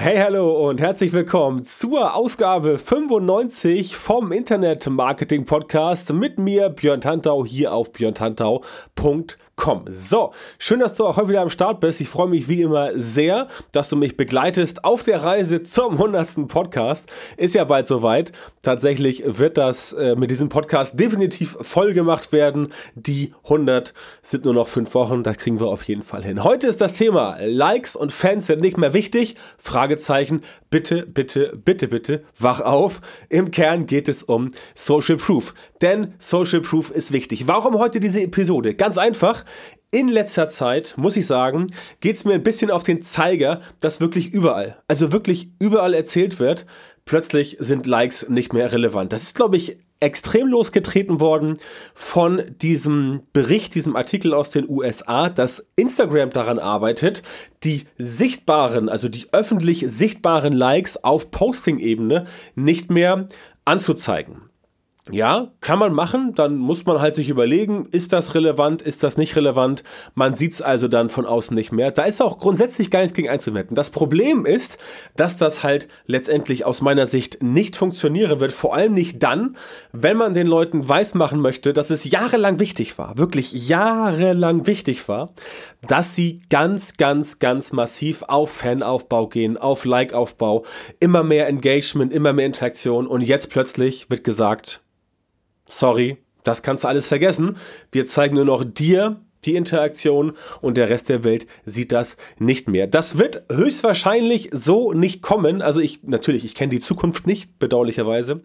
Hey, hallo und herzlich willkommen zur Ausgabe 95 vom Internet Marketing Podcast mit mir, Björn Tantau, hier auf björntantau.com www.ecom. So, schön, dass du auch heute wieder am Start bist. Ich freue mich wie immer sehr, dass du mich begleitest auf der Reise zum 100. Podcast. Ist ja bald soweit. Tatsächlich wird das äh, mit diesem Podcast definitiv voll gemacht werden. Die 100 sind nur noch fünf Wochen. Das kriegen wir auf jeden Fall hin. Heute ist das Thema Likes und Fans sind nicht mehr wichtig. Fragezeichen. Bitte, bitte, bitte, bitte, wach auf. Im Kern geht es um Social Proof. Denn Social Proof ist wichtig. Warum heute diese Episode? Ganz einfach. In letzter Zeit, muss ich sagen, geht es mir ein bisschen auf den Zeiger, dass wirklich überall, also wirklich überall erzählt wird, plötzlich sind Likes nicht mehr relevant. Das ist, glaube ich, extrem losgetreten worden von diesem Bericht, diesem Artikel aus den USA, dass Instagram daran arbeitet, die sichtbaren, also die öffentlich sichtbaren Likes auf Posting-Ebene nicht mehr anzuzeigen. Ja, kann man machen, dann muss man halt sich überlegen, ist das relevant, ist das nicht relevant. Man sieht es also dann von außen nicht mehr. Da ist auch grundsätzlich gar nichts gegen einzuwenden. Das Problem ist, dass das halt letztendlich aus meiner Sicht nicht funktionieren wird, vor allem nicht dann, wenn man den Leuten weismachen möchte, dass es jahrelang wichtig war, wirklich jahrelang wichtig war, dass sie ganz, ganz, ganz massiv auf Fanaufbau gehen, auf Like-Aufbau, immer mehr Engagement, immer mehr Interaktion und jetzt plötzlich wird gesagt, sorry, das kannst du alles vergessen. Wir zeigen nur noch dir die Interaktion und der Rest der Welt sieht das nicht mehr. Das wird höchstwahrscheinlich so nicht kommen. Also ich, natürlich, ich kenne die Zukunft nicht, bedauerlicherweise.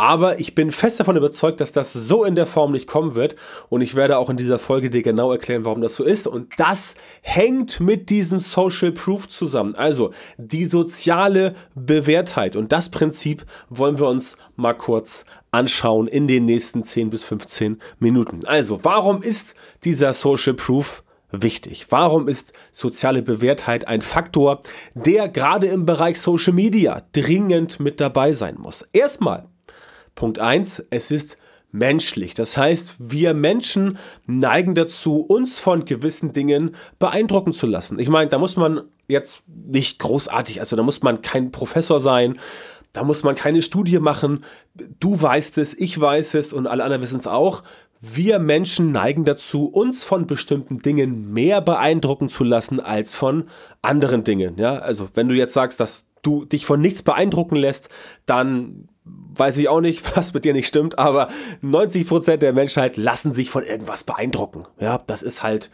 Aber ich bin fest davon überzeugt, dass das so in der Form nicht kommen wird. Und ich werde auch in dieser Folge dir genau erklären, warum das so ist. Und das hängt mit diesem Social Proof zusammen. Also die soziale Bewährtheit. Und das Prinzip wollen wir uns mal kurz anschauen in den nächsten 10 bis 15 Minuten. Also, warum ist dieser Social Proof wichtig? Warum ist soziale Bewährtheit ein Faktor, der gerade im Bereich Social Media dringend mit dabei sein muss? Erstmal Punkt 1, es ist menschlich. Das heißt, wir Menschen neigen dazu, uns von gewissen Dingen beeindrucken zu lassen. Ich meine, da muss man jetzt nicht großartig, also da muss man kein Professor sein, da muss man keine Studie machen. Du weißt es, ich weiß es und alle anderen wissen es auch. Wir Menschen neigen dazu, uns von bestimmten Dingen mehr beeindrucken zu lassen als von anderen Dingen. Ja, also wenn du jetzt sagst, dass du dich von nichts beeindrucken lässt, dann weiß ich auch nicht, was mit dir nicht stimmt, aber 90% der Menschheit lassen sich von irgendwas beeindrucken. Ja, das ist halt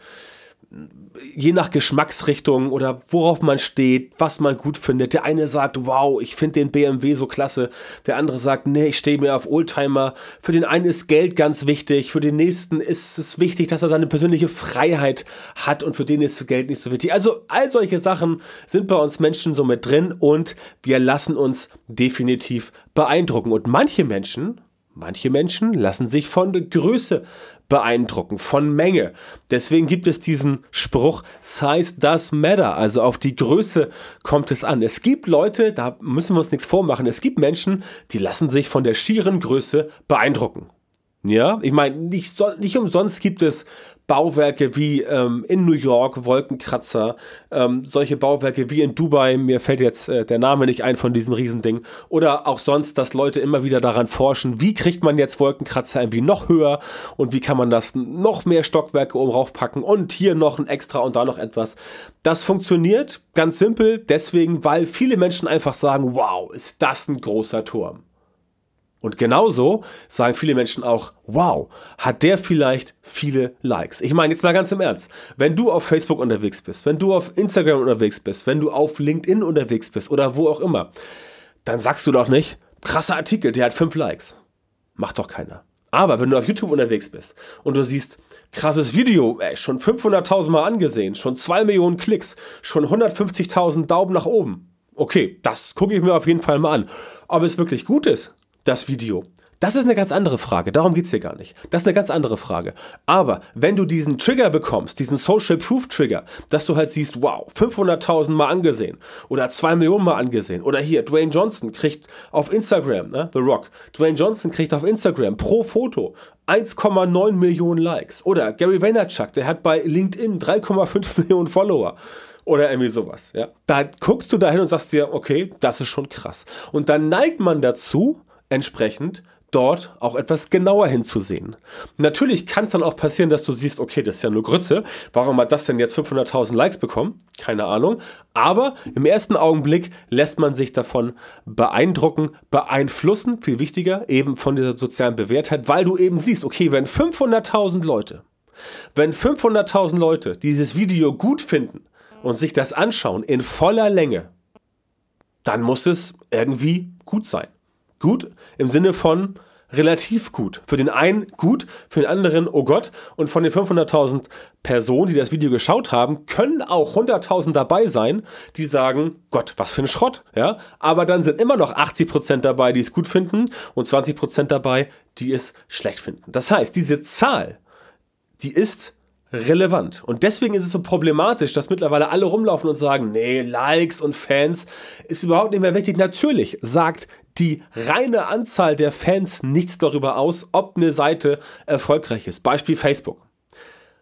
je nach Geschmacksrichtung oder worauf man steht, was man gut findet. Der eine sagt, wow, ich finde den BMW so klasse. Der andere sagt, nee, ich stehe mir auf Oldtimer. Für den einen ist Geld ganz wichtig. Für den nächsten ist es wichtig, dass er seine persönliche Freiheit hat und für den ist Geld nicht so wichtig. Also all solche Sachen sind bei uns Menschen so mit drin und wir lassen uns definitiv beeindrucken. Und manche Menschen, Manche Menschen lassen sich von Größe beeindrucken, von Menge. Deswegen gibt es diesen Spruch, Size does matter, also auf die Größe kommt es an. Es gibt Leute, da müssen wir uns nichts vormachen, es gibt Menschen, die lassen sich von der schieren Größe beeindrucken. Ja, ich meine, nicht, nicht umsonst gibt es Bauwerke wie ähm, in New York, Wolkenkratzer, ähm, solche Bauwerke wie in Dubai, mir fällt jetzt äh, der Name nicht ein von diesem Riesending, oder auch sonst, dass Leute immer wieder daran forschen, wie kriegt man jetzt Wolkenkratzer irgendwie noch höher und wie kann man das noch mehr Stockwerke oben raufpacken und hier noch ein extra und da noch etwas. Das funktioniert ganz simpel, deswegen, weil viele Menschen einfach sagen, wow, ist das ein großer Turm. Und genauso sagen viele Menschen auch, wow, hat der vielleicht viele Likes? Ich meine jetzt mal ganz im Ernst, wenn du auf Facebook unterwegs bist, wenn du auf Instagram unterwegs bist, wenn du auf LinkedIn unterwegs bist oder wo auch immer, dann sagst du doch nicht, krasser Artikel, der hat fünf Likes. Macht doch keiner. Aber wenn du auf YouTube unterwegs bist und du siehst, krasses Video, ey, schon 500.000 Mal angesehen, schon 2 Millionen Klicks, schon 150.000 Daumen nach oben. Okay, das gucke ich mir auf jeden Fall mal an. Ob es wirklich gut ist, das Video. Das ist eine ganz andere Frage. Darum geht es hier gar nicht. Das ist eine ganz andere Frage. Aber wenn du diesen Trigger bekommst, diesen Social Proof Trigger, dass du halt siehst, wow, 500.000 Mal angesehen oder 2 Millionen Mal angesehen oder hier, Dwayne Johnson kriegt auf Instagram, ne, The Rock, Dwayne Johnson kriegt auf Instagram pro Foto 1,9 Millionen Likes. Oder Gary Vaynerchuk, der hat bei LinkedIn 3,5 Millionen Follower oder irgendwie sowas. Ja. Da guckst du dahin und sagst dir, okay, das ist schon krass. Und dann neigt man dazu, entsprechend dort auch etwas genauer hinzusehen. Natürlich kann es dann auch passieren, dass du siehst, okay, das ist ja nur Grütze, warum hat das denn jetzt 500.000 Likes bekommen? Keine Ahnung. Aber im ersten Augenblick lässt man sich davon beeindrucken, beeinflussen, viel wichtiger, eben von dieser sozialen Bewährtheit, weil du eben siehst, okay, wenn 500.000 Leute, wenn 500.000 Leute dieses Video gut finden und sich das anschauen in voller Länge, dann muss es irgendwie gut sein. Gut im Sinne von, relativ gut. Für den einen gut, für den anderen oh Gott. Und von den 500.000 Personen, die das Video geschaut haben, können auch 100.000 dabei sein, die sagen, Gott, was für ein Schrott. Ja? Aber dann sind immer noch 80% dabei, die es gut finden und 20% dabei, die es schlecht finden. Das heißt, diese Zahl, die ist relevant. Und deswegen ist es so problematisch, dass mittlerweile alle rumlaufen und sagen, nee, Likes und Fans ist überhaupt nicht mehr wichtig. Natürlich sagt die reine Anzahl der Fans nichts darüber aus, ob eine Seite erfolgreich ist. Beispiel Facebook.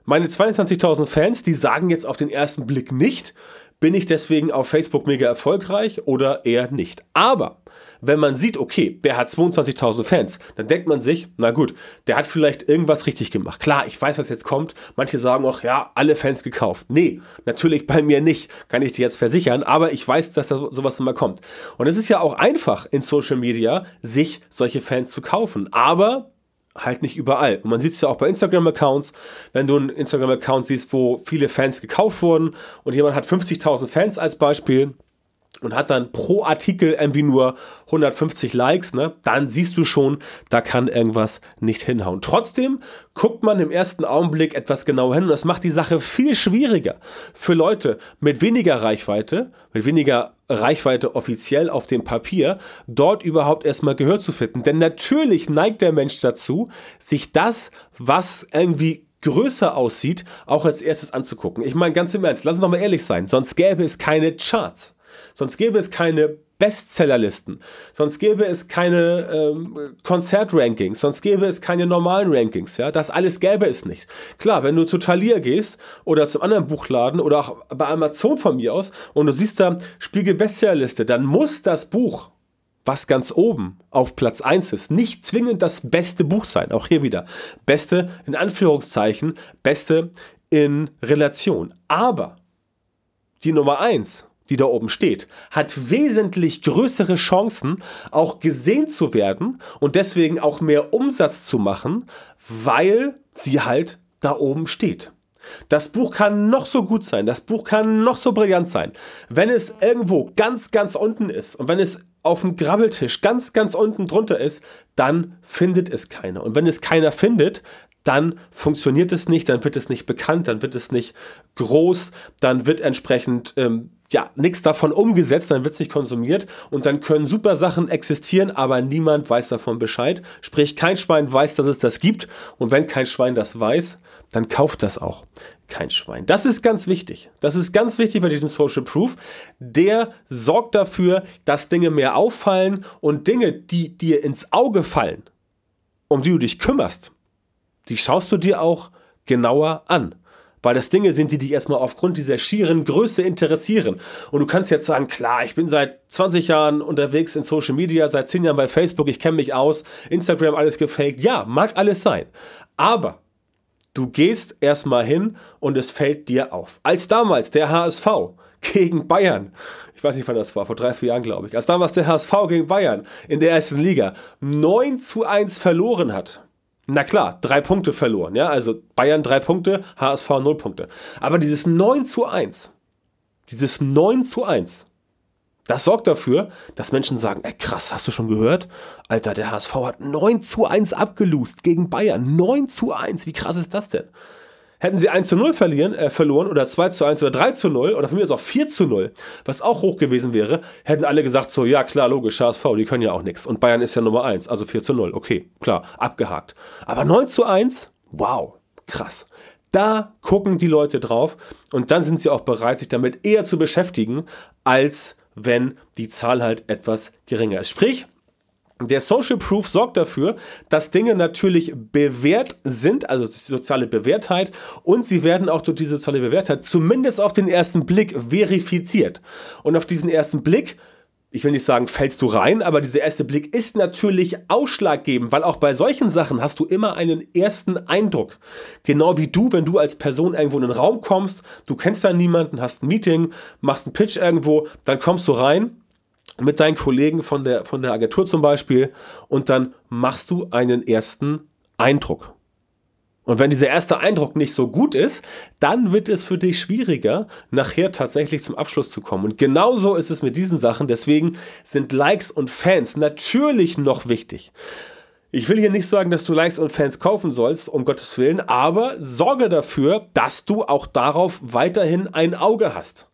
Meine 22.000 Fans, die sagen jetzt auf den ersten Blick nicht, bin ich deswegen auf Facebook mega erfolgreich oder eher nicht. Aber wenn man sieht, okay, der hat 22.000 Fans, dann denkt man sich, na gut, der hat vielleicht irgendwas richtig gemacht. Klar, ich weiß, was jetzt kommt. Manche sagen auch, ja, alle Fans gekauft. Nee, natürlich bei mir nicht, kann ich dir jetzt versichern, aber ich weiß, dass da sowas immer kommt. Und es ist ja auch einfach in Social Media, sich solche Fans zu kaufen. Aber halt nicht überall. Und man sieht es ja auch bei Instagram-Accounts, wenn du einen Instagram-Account siehst, wo viele Fans gekauft wurden und jemand hat 50.000 Fans als Beispiel, und hat dann pro Artikel irgendwie nur 150 Likes, ne, dann siehst du schon, da kann irgendwas nicht hinhauen. Trotzdem guckt man im ersten Augenblick etwas genauer hin und das macht die Sache viel schwieriger für Leute mit weniger Reichweite, mit weniger Reichweite offiziell auf dem Papier, dort überhaupt erstmal Gehör zu finden. Denn natürlich neigt der Mensch dazu, sich das, was irgendwie größer aussieht, auch als erstes anzugucken. Ich meine, ganz im Ernst, lass uns doch mal ehrlich sein, sonst gäbe es keine Charts. Sonst gäbe es keine Bestsellerlisten, sonst gäbe es keine ähm, Konzertrankings, sonst gäbe es keine normalen Rankings. Ja? Das alles gäbe es nicht. Klar, wenn du zu Thalia gehst oder zum anderen Buchladen oder auch bei Amazon von mir aus und du siehst da Spiegel Bestsellerliste, dann muss das Buch was ganz oben auf Platz 1 ist, nicht zwingend das beste Buch sein. Auch hier wieder. Beste in Anführungszeichen, beste in Relation. Aber die Nummer 1 die da oben steht, hat wesentlich größere Chancen, auch gesehen zu werden und deswegen auch mehr Umsatz zu machen, weil sie halt da oben steht. Das Buch kann noch so gut sein, das Buch kann noch so brillant sein. Wenn es irgendwo ganz, ganz unten ist und wenn es auf dem Grabbeltisch ganz, ganz unten drunter ist, dann findet es keiner. Und wenn es keiner findet, dann funktioniert es nicht, dann wird es nicht bekannt, dann wird es nicht groß, dann wird entsprechend ähm, ja nichts davon umgesetzt, dann wird es nicht konsumiert und dann können super Sachen existieren, aber niemand weiß davon Bescheid. Sprich, kein Schwein weiß, dass es das gibt und wenn kein Schwein das weiß, dann kauft das auch kein Schwein. Das ist ganz wichtig. Das ist ganz wichtig bei diesem Social Proof. Der sorgt dafür, dass Dinge mehr auffallen und Dinge, die dir ins Auge fallen, um die du dich kümmerst, die schaust du dir auch genauer an. Weil das Dinge sind, die dich erstmal aufgrund dieser schieren Größe interessieren. Und du kannst jetzt sagen, klar, ich bin seit 20 Jahren unterwegs in Social Media, seit 10 Jahren bei Facebook, ich kenne mich aus, Instagram alles gefaked. Ja, mag alles sein. Aber du gehst erstmal hin und es fällt dir auf. Als damals der HSV gegen Bayern, ich weiß nicht wann das war, vor drei, vier Jahren glaube ich, als damals der HSV gegen Bayern in der ersten Liga 9 zu 1 verloren hat, na klar, drei Punkte verloren, ja. Also Bayern drei Punkte, HSV null Punkte. Aber dieses 9 zu 1, dieses 9 zu 1, das sorgt dafür, dass Menschen sagen, ey krass, hast du schon gehört? Alter, der HSV hat 9 zu 1 abgelust gegen Bayern. 9 zu 1, wie krass ist das denn? Hätten sie 1 zu 0 verlieren, äh, verloren oder 2 zu 1 oder 3 zu 0 oder von mir aus auch 4 zu 0, was auch hoch gewesen wäre, hätten alle gesagt so, ja klar, logisch, HSV, die können ja auch nichts. Und Bayern ist ja Nummer 1, also 4 zu 0, okay, klar, abgehakt. Aber 9 zu 1, wow, krass. Da gucken die Leute drauf und dann sind sie auch bereit, sich damit eher zu beschäftigen, als wenn die Zahl halt etwas geringer ist. Sprich, der Social Proof sorgt dafür, dass Dinge natürlich bewährt sind, also soziale Bewährtheit, und sie werden auch durch diese soziale Bewährtheit zumindest auf den ersten Blick verifiziert. Und auf diesen ersten Blick ich will nicht sagen, fällst du rein, aber dieser erste Blick ist natürlich ausschlaggebend, weil auch bei solchen Sachen hast du immer einen ersten Eindruck. Genau wie du, wenn du als Person irgendwo in den Raum kommst, du kennst da niemanden, hast ein Meeting, machst einen Pitch irgendwo, dann kommst du rein mit deinen Kollegen von der, von der Agentur zum Beispiel und dann machst du einen ersten Eindruck. Und wenn dieser erste Eindruck nicht so gut ist, dann wird es für dich schwieriger, nachher tatsächlich zum Abschluss zu kommen. Und genauso ist es mit diesen Sachen. Deswegen sind Likes und Fans natürlich noch wichtig. Ich will hier nicht sagen, dass du Likes und Fans kaufen sollst, um Gottes Willen, aber sorge dafür, dass du auch darauf weiterhin ein Auge hast.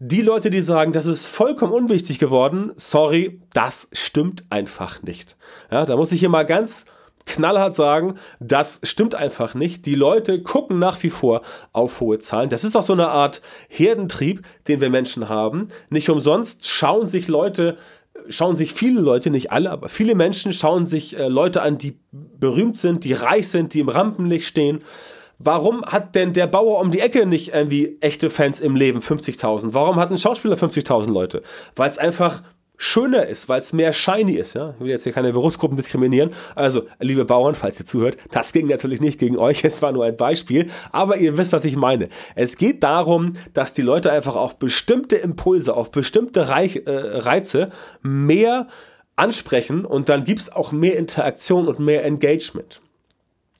Die Leute, die sagen, das ist vollkommen unwichtig geworden, sorry, das stimmt einfach nicht. Ja, da muss ich hier mal ganz knallhart sagen, das stimmt einfach nicht. Die Leute gucken nach wie vor auf hohe Zahlen. Das ist auch so eine Art Herdentrieb, den wir Menschen haben. Nicht umsonst schauen sich Leute schauen sich viele Leute, nicht alle, aber viele Menschen schauen sich äh, Leute an, die berühmt sind, die reich sind, die im Rampenlicht stehen Warum hat denn der Bauer um die Ecke nicht irgendwie echte Fans im Leben 50.000? Warum hat ein Schauspieler 50.000 Leute? Weil es einfach schöner ist, weil es mehr shiny ist. Ja? Ich will jetzt hier keine Berufsgruppen diskriminieren. Also, liebe Bauern, falls ihr zuhört, das ging natürlich nicht gegen euch, es war nur ein Beispiel, aber ihr wisst, was ich meine. Es geht darum, dass die Leute einfach auf bestimmte Impulse, auf bestimmte äh, Reize mehr ansprechen und dann gibt es auch mehr Interaktion und mehr Engagement.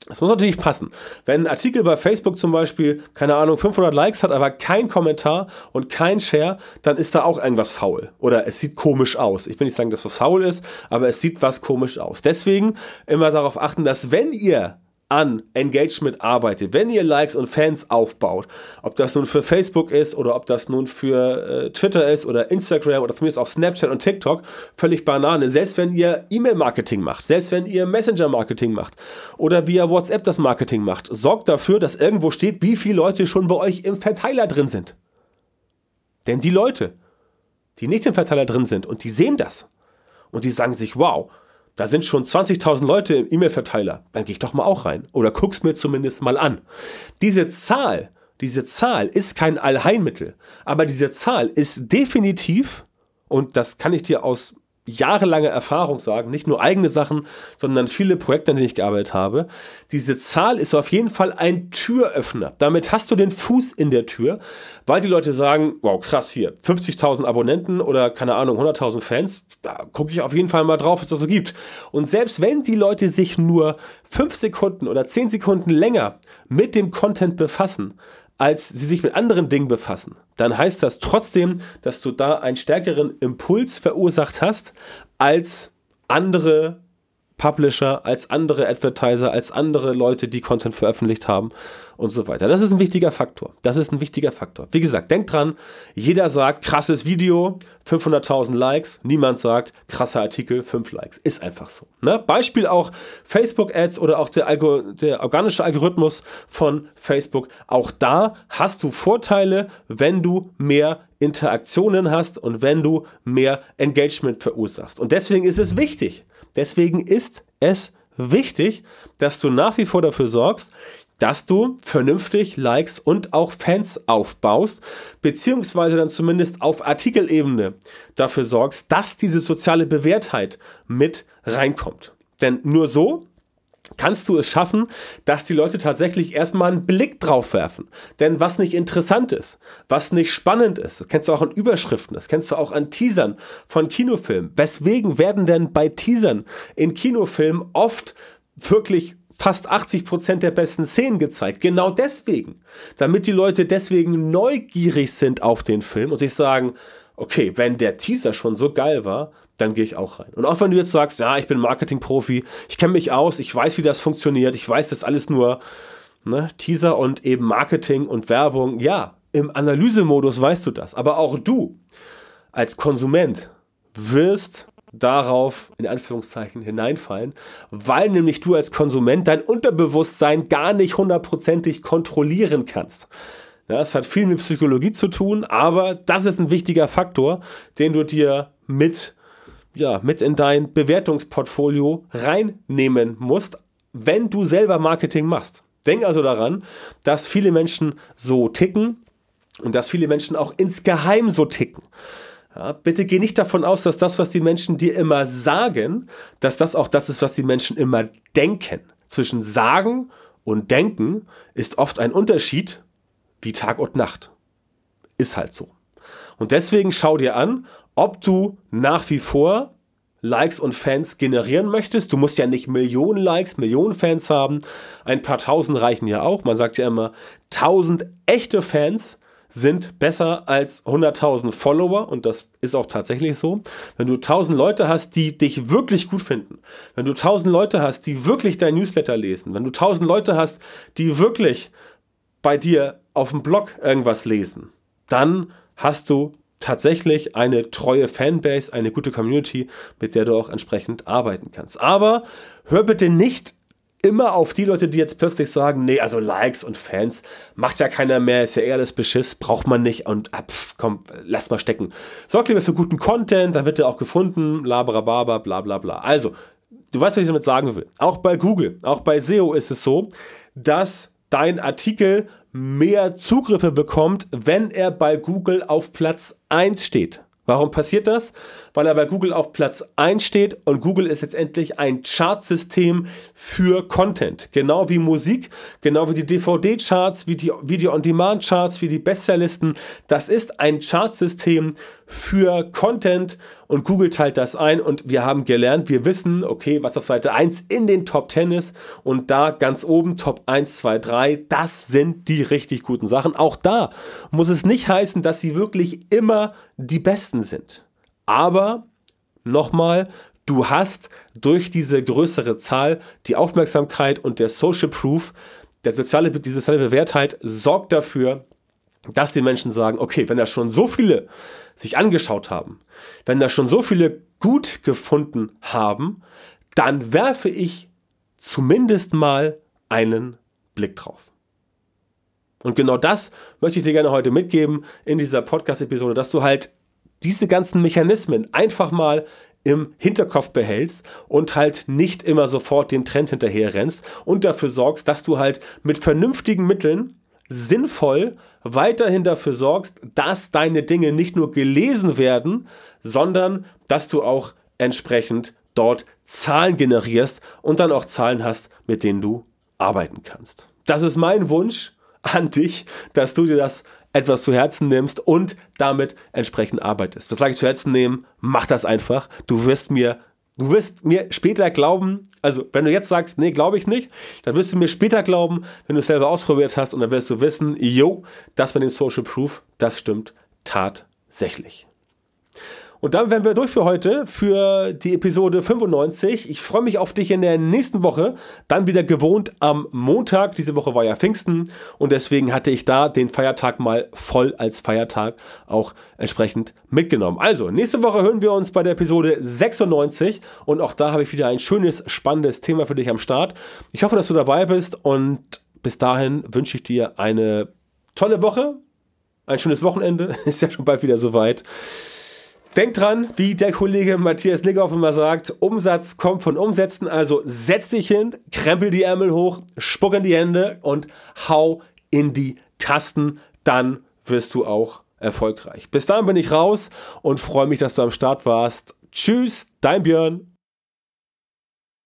Das muss natürlich passen. Wenn ein Artikel bei Facebook zum Beispiel, keine Ahnung, 500 Likes hat, aber kein Kommentar und kein Share, dann ist da auch irgendwas faul. Oder es sieht komisch aus. Ich will nicht sagen, dass was faul ist, aber es sieht was komisch aus. Deswegen immer darauf achten, dass wenn ihr an Engagement arbeitet, wenn ihr Likes und Fans aufbaut, ob das nun für Facebook ist oder ob das nun für äh, Twitter ist oder Instagram oder ist auch Snapchat und TikTok, völlig Banane. Selbst wenn ihr E-Mail-Marketing macht, selbst wenn ihr Messenger-Marketing macht oder via WhatsApp das Marketing macht, sorgt dafür, dass irgendwo steht, wie viele Leute schon bei euch im Verteiler drin sind. Denn die Leute, die nicht im Verteiler drin sind und die sehen das und die sagen sich, wow, da sind schon 20.000 Leute im E-Mail-Verteiler, dann gehe ich doch mal auch rein. Oder guck's mir zumindest mal an. Diese Zahl, diese Zahl ist kein Allheilmittel, aber diese Zahl ist definitiv, und das kann ich dir aus jahrelange Erfahrung sagen, nicht nur eigene Sachen, sondern viele Projekte, an denen ich gearbeitet habe. Diese Zahl ist auf jeden Fall ein Türöffner. Damit hast du den Fuß in der Tür, weil die Leute sagen, wow, krass hier, 50.000 Abonnenten oder keine Ahnung, 100.000 Fans, da gucke ich auf jeden Fall mal drauf, was das so gibt. Und selbst wenn die Leute sich nur 5 Sekunden oder 10 Sekunden länger mit dem Content befassen, als sie sich mit anderen Dingen befassen, dann heißt das trotzdem, dass du da einen stärkeren Impuls verursacht hast als andere Publisher, als andere Advertiser, als andere Leute, die Content veröffentlicht haben und so weiter. Das ist ein wichtiger Faktor. Das ist ein wichtiger Faktor. Wie gesagt, denkt dran, jeder sagt, krasses Video, 500.000 Likes. Niemand sagt, krasser Artikel, 5 Likes. Ist einfach so. Ne? Beispiel auch Facebook-Ads oder auch der, Algo der organische Algorithmus von Facebook. Auch da hast du Vorteile, wenn du mehr Interaktionen hast und wenn du mehr Engagement verursachst. Und deswegen ist es wichtig, Deswegen ist es wichtig, dass du nach wie vor dafür sorgst, dass du vernünftig Likes und auch Fans aufbaust, beziehungsweise dann zumindest auf Artikelebene dafür sorgst, dass diese soziale Bewährtheit mit reinkommt. Denn nur so kannst du es schaffen, dass die Leute tatsächlich erstmal einen Blick drauf werfen. Denn was nicht interessant ist, was nicht spannend ist, das kennst du auch an Überschriften, das kennst du auch an Teasern von Kinofilmen. Weswegen werden denn bei Teasern in Kinofilmen oft wirklich fast 80 Prozent der besten Szenen gezeigt. Genau deswegen. Damit die Leute deswegen neugierig sind auf den Film und sich sagen, okay, wenn der Teaser schon so geil war, dann gehe ich auch rein. Und auch wenn du jetzt sagst, ja, ich bin Marketing-Profi, ich kenne mich aus, ich weiß, wie das funktioniert, ich weiß, das alles nur ne, Teaser und eben Marketing und Werbung, ja, im Analysemodus weißt du das. Aber auch du als Konsument wirst darauf in Anführungszeichen hineinfallen, weil nämlich du als Konsument dein Unterbewusstsein gar nicht hundertprozentig kontrollieren kannst. Ja, es hat viel mit Psychologie zu tun, aber das ist ein wichtiger Faktor, den du dir mit, ja, mit in dein Bewertungsportfolio reinnehmen musst, wenn du selber Marketing machst. Denk also daran, dass viele Menschen so ticken und dass viele Menschen auch insgeheim so ticken. Ja, bitte geh nicht davon aus, dass das, was die Menschen dir immer sagen, dass das auch das ist, was die Menschen immer denken. Zwischen sagen und denken ist oft ein Unterschied wie Tag und Nacht. Ist halt so. Und deswegen schau dir an, ob du nach wie vor Likes und Fans generieren möchtest. Du musst ja nicht Millionen Likes, Millionen Fans haben. Ein paar tausend reichen ja auch. Man sagt ja immer, tausend echte Fans sind besser als 100.000 Follower und das ist auch tatsächlich so. Wenn du 1000 Leute hast, die dich wirklich gut finden, wenn du 1000 Leute hast, die wirklich dein Newsletter lesen, wenn du 1000 Leute hast, die wirklich bei dir auf dem Blog irgendwas lesen, dann hast du tatsächlich eine treue Fanbase, eine gute Community, mit der du auch entsprechend arbeiten kannst. Aber hör bitte nicht immer auf die Leute, die jetzt plötzlich sagen, nee, also Likes und Fans macht ja keiner mehr, ist ja eher das Beschiss, braucht man nicht und ah, pf, komm, lass mal stecken. Sorg lieber für guten Content, dann wird der auch gefunden, labrababa, bla bla bla. Also, du weißt, was ich damit sagen will. Auch bei Google, auch bei SEO ist es so, dass dein Artikel mehr Zugriffe bekommt, wenn er bei Google auf Platz 1 steht. Warum passiert das? Weil er bei Google auf Platz 1 steht und Google ist letztendlich ein Chartsystem für Content. Genau wie Musik, genau wie die DVD-Charts, wie die Video-on-Demand-Charts, wie die Bestsellerlisten. Das ist ein Chartsystem für Content und Google teilt das ein und wir haben gelernt, wir wissen, okay, was auf Seite 1 in den Top 10 ist und da ganz oben Top 1, 2, 3, das sind die richtig guten Sachen. Auch da muss es nicht heißen, dass sie wirklich immer die besten sind. Aber nochmal, du hast durch diese größere Zahl die Aufmerksamkeit und der Social Proof, der soziale, die soziale Bewährtheit sorgt dafür, dass die Menschen sagen, okay, wenn da schon so viele sich angeschaut haben, wenn da schon so viele gut gefunden haben, dann werfe ich zumindest mal einen Blick drauf. Und genau das möchte ich dir gerne heute mitgeben in dieser Podcast-Episode, dass du halt diese ganzen Mechanismen einfach mal im Hinterkopf behältst und halt nicht immer sofort dem Trend hinterher rennst und dafür sorgst, dass du halt mit vernünftigen Mitteln sinnvoll weiterhin dafür sorgst, dass deine Dinge nicht nur gelesen werden, sondern dass du auch entsprechend dort Zahlen generierst und dann auch Zahlen hast, mit denen du arbeiten kannst. Das ist mein Wunsch an dich, dass du dir das etwas zu Herzen nimmst und damit entsprechend arbeitest. Was sage ich zu Herzen nehmen? Mach das einfach. Du wirst mir Du wirst mir später glauben, also wenn du jetzt sagst, nee, glaube ich nicht, dann wirst du mir später glauben, wenn du es selber ausprobiert hast und dann wirst du wissen, yo, das mit dem Social Proof, das stimmt tatsächlich. Und dann wären wir durch für heute, für die Episode 95. Ich freue mich auf dich in der nächsten Woche. Dann wieder gewohnt am Montag. Diese Woche war ja Pfingsten und deswegen hatte ich da den Feiertag mal voll als Feiertag auch entsprechend mitgenommen. Also, nächste Woche hören wir uns bei der Episode 96 und auch da habe ich wieder ein schönes, spannendes Thema für dich am Start. Ich hoffe, dass du dabei bist und bis dahin wünsche ich dir eine tolle Woche, ein schönes Wochenende. Ist ja schon bald wieder soweit. Denk dran, wie der Kollege Matthias Lickhoff immer sagt, Umsatz kommt von Umsätzen, also setz dich hin, krempel die Ärmel hoch, spuck in die Hände und hau in die Tasten, dann wirst du auch erfolgreich. Bis dahin bin ich raus und freue mich, dass du am Start warst. Tschüss, dein Björn.